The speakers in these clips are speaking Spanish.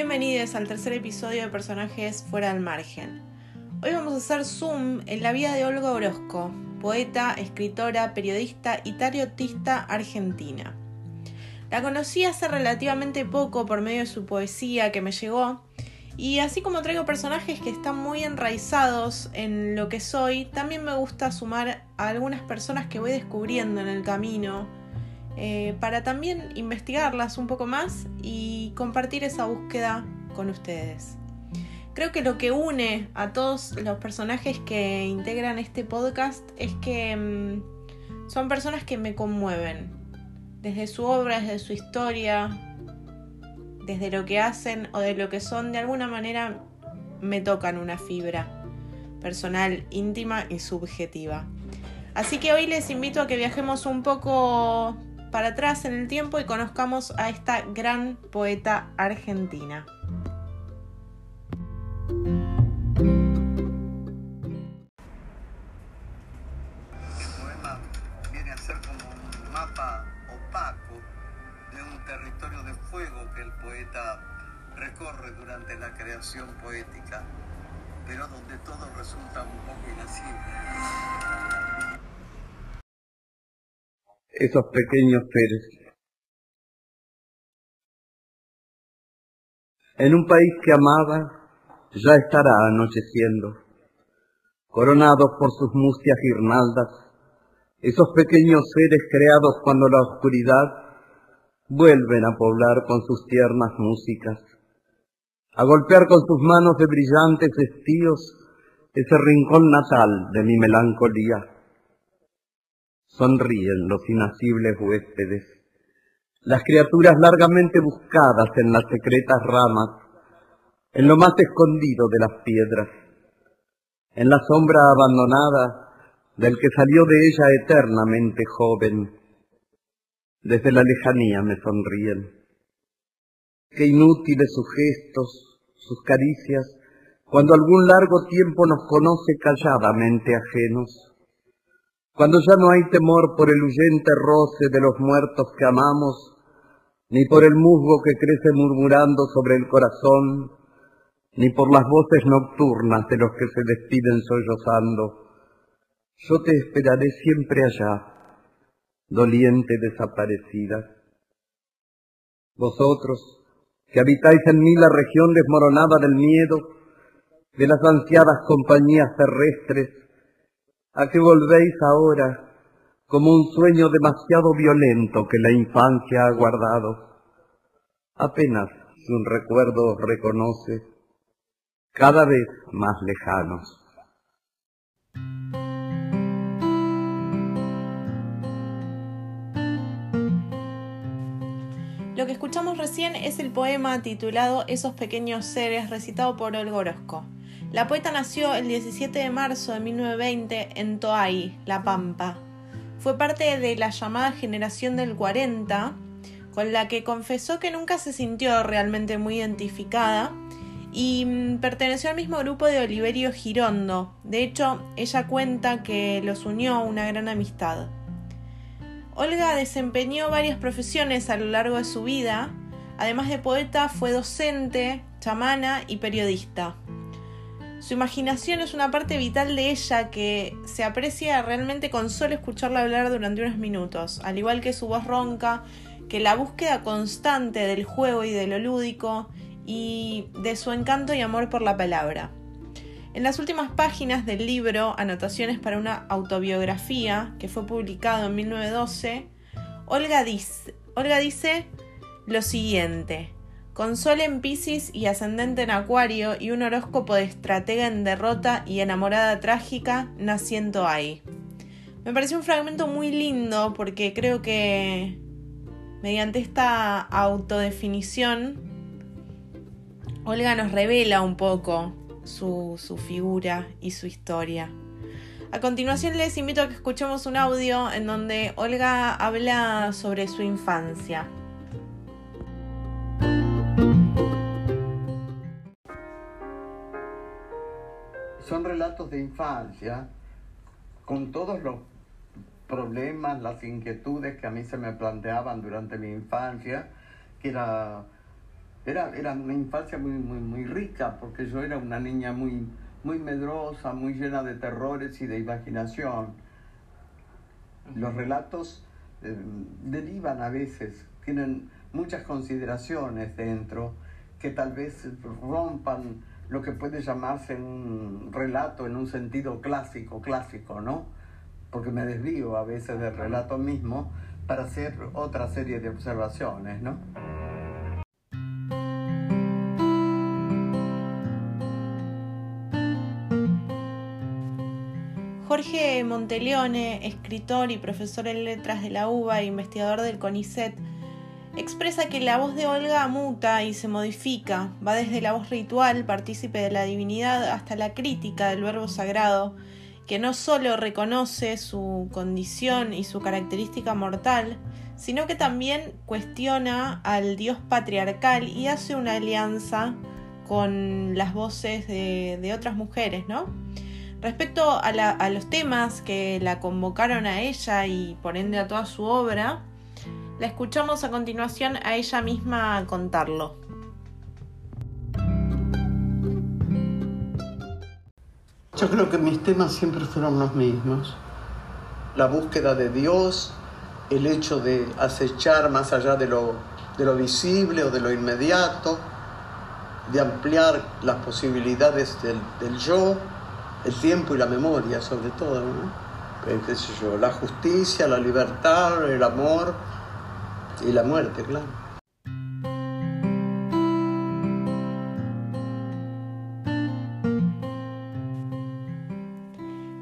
Bienvenidos al tercer episodio de Personajes Fuera del Margen. Hoy vamos a hacer zoom en la vida de Olga Orozco, poeta, escritora, periodista y tariotista argentina. La conocí hace relativamente poco por medio de su poesía que me llegó y así como traigo personajes que están muy enraizados en lo que soy, también me gusta sumar a algunas personas que voy descubriendo en el camino eh, para también investigarlas un poco más y compartir esa búsqueda con ustedes. Creo que lo que une a todos los personajes que integran este podcast es que mm, son personas que me conmueven, desde su obra, desde su historia, desde lo que hacen o de lo que son, de alguna manera me tocan una fibra personal, íntima y subjetiva. Así que hoy les invito a que viajemos un poco para atrás en el tiempo y conozcamos a esta gran poeta argentina. Esos pequeños seres. En un país que amaba, ya estará anocheciendo, coronados por sus mustias guirnaldas, esos pequeños seres creados cuando la oscuridad vuelven a poblar con sus tiernas músicas, a golpear con sus manos de brillantes estíos ese rincón natal de mi melancolía. Sonríen los inacibles huéspedes, las criaturas largamente buscadas en las secretas ramas, en lo más escondido de las piedras, en la sombra abandonada del que salió de ella eternamente joven, desde la lejanía me sonríen. Qué inútiles sus gestos, sus caricias, cuando algún largo tiempo nos conoce calladamente ajenos. Cuando ya no hay temor por el huyente roce de los muertos que amamos, ni por el musgo que crece murmurando sobre el corazón, ni por las voces nocturnas de los que se despiden sollozando. Yo te esperaré siempre allá, doliente desaparecida. Vosotros, que habitáis en mí la región desmoronada del miedo, de las ansiadas compañías terrestres, a que volvéis ahora como un sueño demasiado violento que la infancia ha guardado. Apenas si un recuerdo os reconoce, cada vez más lejanos. Lo que escuchamos recién es el poema titulado Esos pequeños seres, recitado por Olga Orozco. La poeta nació el 17 de marzo de 1920 en Toay, La Pampa. Fue parte de la llamada generación del 40, con la que confesó que nunca se sintió realmente muy identificada y mm, perteneció al mismo grupo de Oliverio Girondo. De hecho, ella cuenta que los unió una gran amistad. Olga desempeñó varias profesiones a lo largo de su vida. Además de poeta, fue docente, chamana y periodista. Su imaginación es una parte vital de ella que se aprecia realmente con solo escucharla hablar durante unos minutos, al igual que su voz ronca, que la búsqueda constante del juego y de lo lúdico y de su encanto y amor por la palabra. En las últimas páginas del libro Anotaciones para una autobiografía, que fue publicado en 1912, Olga dice, dice lo siguiente. Con sol en Pisces y ascendente en Acuario y un horóscopo de estratega en derrota y enamorada trágica, naciendo ahí. Me pareció un fragmento muy lindo porque creo que mediante esta autodefinición, Olga nos revela un poco su, su figura y su historia. A continuación les invito a que escuchemos un audio en donde Olga habla sobre su infancia. Son relatos de infancia con todos los problemas, las inquietudes que a mí se me planteaban durante mi infancia, que era era, era una infancia muy, muy, muy rica, porque yo era una niña muy, muy medrosa, muy llena de terrores y de imaginación. Los relatos eh, derivan a veces, tienen muchas consideraciones dentro que tal vez rompan lo que puede llamarse un relato en un sentido clásico, clásico, ¿no? Porque me desvío a veces del relato mismo para hacer otra serie de observaciones, ¿no? Jorge Monteleone, escritor y profesor en letras de la UBA e investigador del CONICET, expresa que la voz de Olga muta y se modifica, va desde la voz ritual, partícipe de la divinidad, hasta la crítica del verbo sagrado, que no solo reconoce su condición y su característica mortal, sino que también cuestiona al dios patriarcal y hace una alianza con las voces de, otras mujeres, ¿no? Respecto a, a, los temas que la convocaron a ella y por ende a toda su obra, la escuchamos a continuación a ella misma contarlo. Yo creo que mis temas siempre fueron los mismos. La búsqueda de Dios, el hecho de acechar más allá de lo, de lo visible o de lo inmediato, de ampliar las posibilidades del, yo el tiempo y la memoria sobre todo, ¿Qué sé yo? La justicia, la libertad, el amor y la muerte, claro.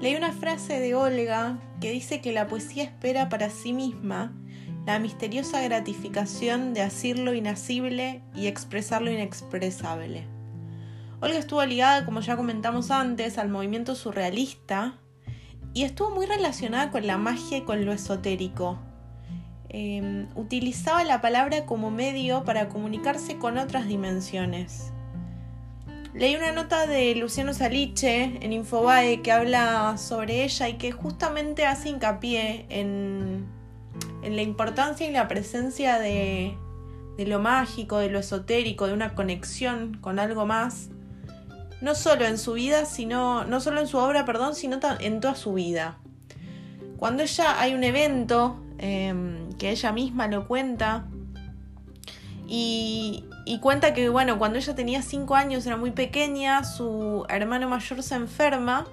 Leí una frase de Olga que dice que la poesía espera para sí misma la misteriosa gratificación de asir lo inacible y expresar lo inexpresable. Olga estuvo ligada, como ya comentamos antes, al movimiento surrealista y estuvo muy relacionada con la magia y con lo esotérico. Em, utilizaba la palabra como medio para comunicarse con otras dimensiones. Leí una nota de Luciano Saliche en Infobae que habla sobre ella y que justamente hace hincapié en, la importancia y la presencia de, de lo mágico, de lo esotérico, de una conexión con algo más no solo en su vida, sino, no solo en su obra, perdón, sino en toda su vida. Cuando ella hay un evento em, que ella misma lo cuenta y, cuenta que, bueno, cuando ella tenía 5 años, era muy pequeña, su hermano mayor se enferma,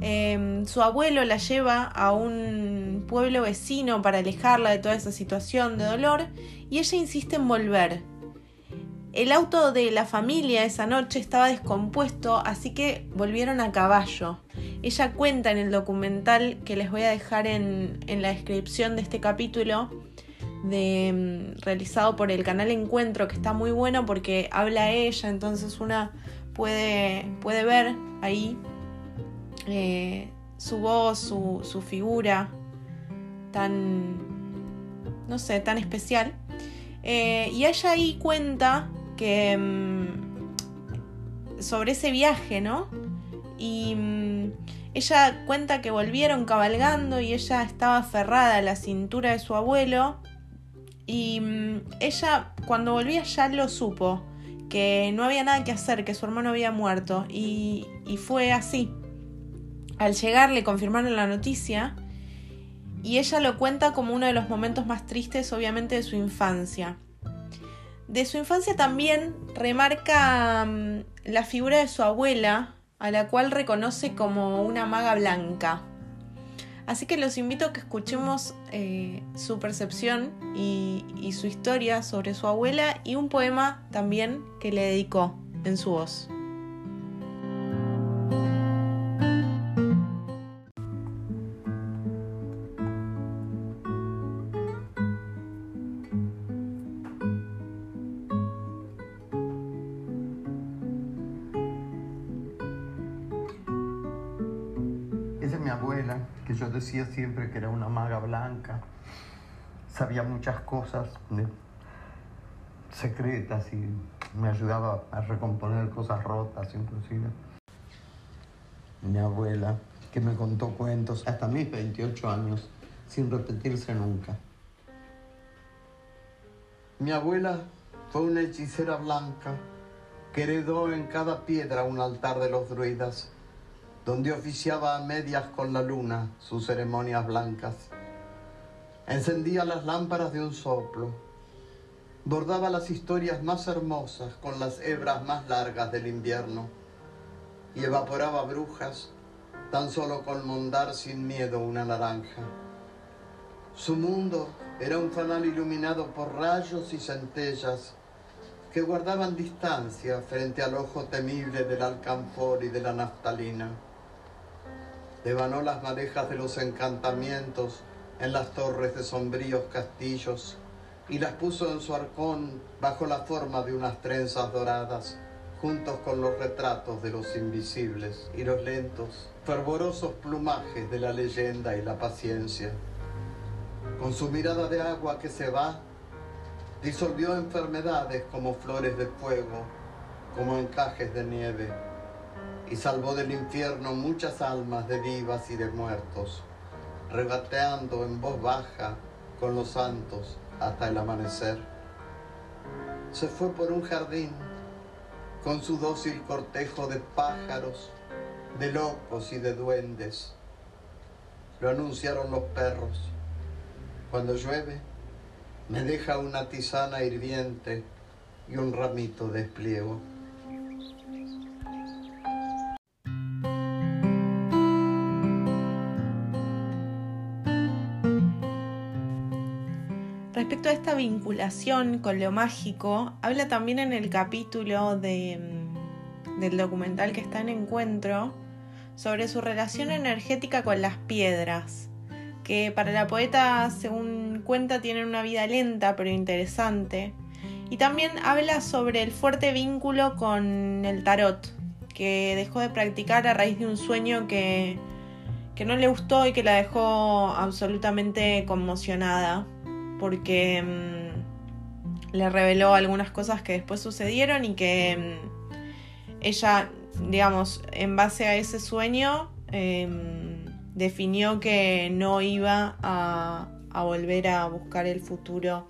em, su abuelo la lleva a un pueblo vecino para alejarla de toda esa situación de dolor y ella insiste en volver. El auto de la familia esa noche estaba descompuesto, así que volvieron a caballo. Ella cuenta en el documental que les voy a dejar en, la descripción de este capítulo, de, mm, realizado por el canal Encuentro, que está muy bueno porque habla ella, entonces una puede, puede ver ahí eh, su voz, su, su figura tan, no sé, tan especial. Eh, y ella ahí cuenta mm, sobre ese viaje, ¿no? Y mm, ella cuenta que volvieron cabalgando y ella estaba aferrada a la cintura de su abuelo y mm, ella cuando volvía ya lo supo, que no había nada que hacer, que su hermano había muerto y, y fue así. Al llegar le confirmaron la noticia y ella lo cuenta como uno de los momentos más tristes obviamente de su infancia. De su infancia también remarca mm, la figura de su abuela, a la cual reconoce como una maga blanca. Así que los invito a que escuchemos eh, su percepción y, y su historia sobre su abuela y un poema también que le dedicó en su voz. Siempre que era una maga blanca, sabía muchas cosas secretas y me ayudaba a recomponer cosas rotas inclusive. Mi abuela, que me contó cuentos hasta mis 28 años, sin repetirse nunca. Mi abuela fue una hechicera blanca que heredó en cada piedra un altar de los druidas, donde oficiaba a medias con la luna sus ceremonias blancas. Encendía las lámparas de un soplo, bordaba las historias más hermosas con las hebras más largas del invierno y evaporaba brujas tan solo con mondar sin miedo una naranja. Su mundo era un fanal iluminado por rayos y centellas que guardaban distancia frente al ojo temible del alcanfor y de la naftalina. Devanó las madejas de los encantamientos en las torres de sombríos castillos y las puso en su arcón bajo la forma de unas trenzas doradas, juntos con los retratos de los invisibles y los lentos, fervorosos plumajes de la leyenda y la paciencia. Con su mirada de agua que se va, disolvió enfermedades como flores de fuego, como encajes de nieve, y salvó del infierno muchas almas de vivas y de muertos, regateando en voz baja con los santos hasta el amanecer. Se fue por un jardín con su dócil cortejo de pájaros, de locos y de duendes. Lo anunciaron los perros. Cuando llueve, me deja una tisana hirviente y un ramito de espliego. A esta vinculación con lo mágico, habla también en el capítulo de, mm, del documental que está en encuentro sobre su relación energética con las piedras, que para la poeta, según cuenta, tienen una vida lenta pero interesante. Y también habla sobre el fuerte vínculo con el tarot, que dejó de practicar a raíz de un sueño que, que no le gustó y que la dejó absolutamente conmocionada porque mm, le reveló algunas cosas que después sucedieron y que mm, ella, digamos, en base a ese sueño, em, definió que no iba a, volver a buscar el futuro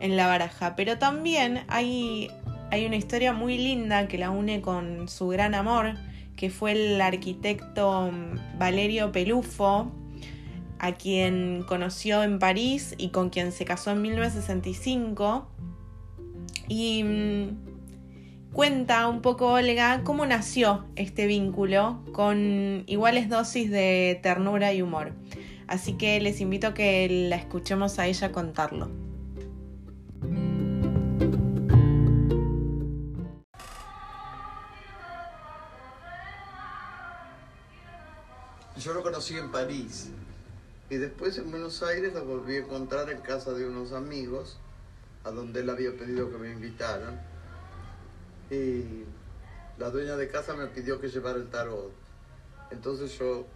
en la baraja. Pero también hay, hay una historia muy linda que la une con su gran amor, que fue el arquitecto mm, Valerio Pelufo, a quien conoció en París y con quien se casó en 1965. Y mm, cuenta un poco Olga cómo nació este vínculo con iguales dosis de ternura y humor. Así que les invito a que la escuchemos a ella contarlo. Yo lo conocí en París y después en Buenos Aires la volví a encontrar en casa de unos amigos, a donde él había pedido que me invitaran. Y la dueña de casa me pidió que llevara el tarot. Entonces yo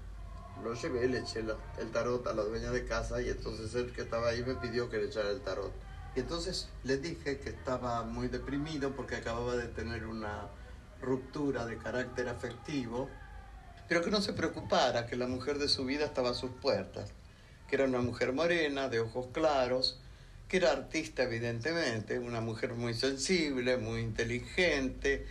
lo llevé, le eché el tarot a la dueña de casa y entonces él que estaba ahí me pidió que le echara el tarot. Y entonces le dije que estaba muy deprimido porque acababa de tener una ruptura de carácter afectivo, pero que no se preocupara, que la mujer de su vida estaba a sus puertas que era una mujer morena, de ojos claros, que era artista evidentemente, una mujer muy sensible, muy inteligente,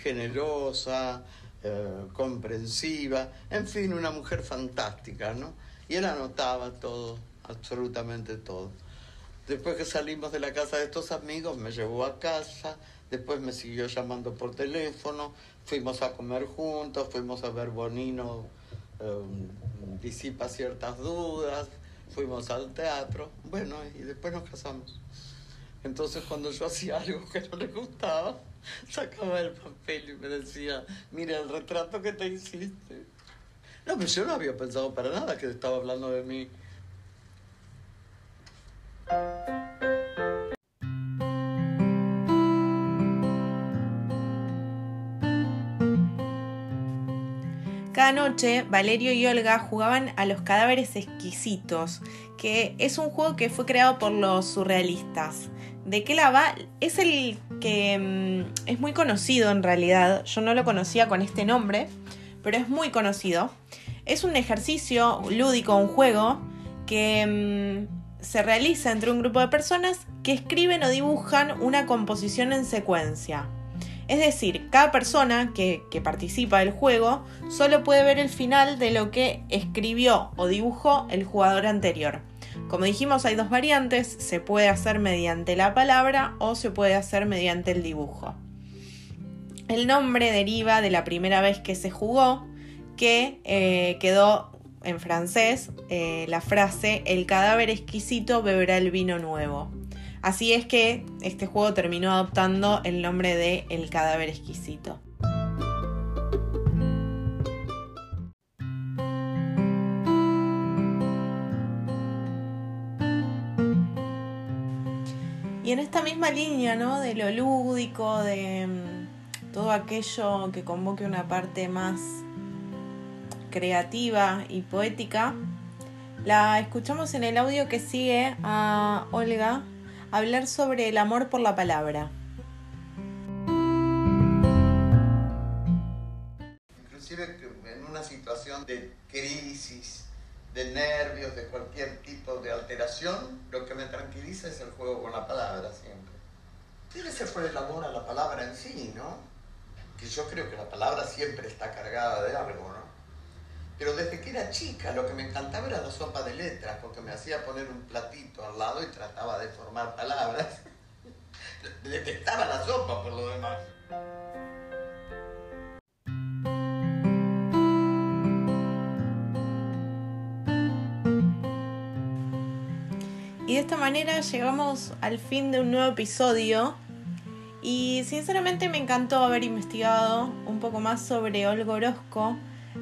generosa, eh, comprensiva, en fin, una mujer fantástica, ¿no? Y él anotaba todo, absolutamente todo. Después que salimos de la casa de estos amigos, me llevó a casa, después me siguió llamando por teléfono, fuimos a comer juntos, fuimos a ver Bonino, eh, disipa ciertas dudas, fuimos al teatro, bueno, y después nos casamos. Entonces cuando yo hacía algo que no le gustaba, sacaba el papel y me decía, mira el retrato que te hiciste. No, pero yo no había pensado para nada que estaba hablando de mí. Cada noche, Valerio y Olga jugaban a los cadáveres exquisitos, que es un juego que fue creado por los surrealistas. ¿De qué la va? Es el que mm, es muy conocido en realidad. Yo no lo conocía con este nombre, pero es muy conocido. Es un ejercicio lúdico, un juego que se realiza entre un grupo de personas que escriben o dibujan una composición en secuencia. Es decir, cada persona que, que, participa del juego solo puede ver el final de lo que escribió o dibujó el jugador anterior. Como dijimos, hay dos variantes, se puede hacer mediante la palabra o se puede hacer mediante el dibujo. El nombre deriva de la primera vez que se jugó, que eh, quedó en francés eh, la frase El cadáver exquisito beberá el vino nuevo. Así es que este juego terminó adoptando el nombre de El cadáver exquisito. Y en esta misma línea, ¿no? De lo lúdico, de mm, todo aquello que convoque una parte más creativa y poética, la escuchamos en el audio que sigue a Olga hablar sobre el amor por la palabra. Inclusive en una situación de crisis, de nervios, de cualquier tipo de alteración, lo que me tranquiliza es el juego con la palabra siempre. Debe ser por el amor a la palabra en sí, ¿no? Que yo creo que la palabra siempre está cargada de algo, ¿no? Pero desde que era chica lo que me encantaba era la sopa de letras, porque me hacía poner un platito al lado y trataba de formar palabras. Detestaba la sopa por lo demás. Y de esta manera llegamos al fin de un nuevo episodio. Y sinceramente me encantó haber investigado un poco más sobre Olga Orozco,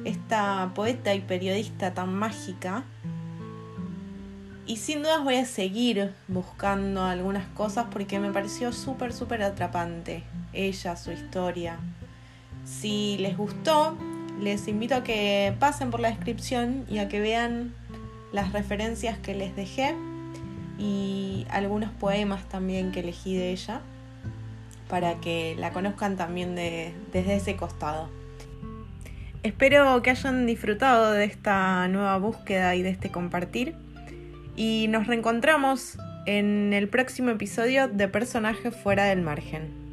esta poeta y periodista tan mágica. Y sin dudas voy a seguir buscando algunas cosas porque me pareció súper, súper atrapante ella, su historia. Si les gustó, les invito a que pasen por la descripción y a que vean las referencias que les dejé y algunos poemas también que elegí de ella para que la conozcan también desde ese costado. Espero que hayan disfrutado de esta nueva búsqueda y de este compartir y nos reencontramos en el próximo episodio de Personajes fuera del margen.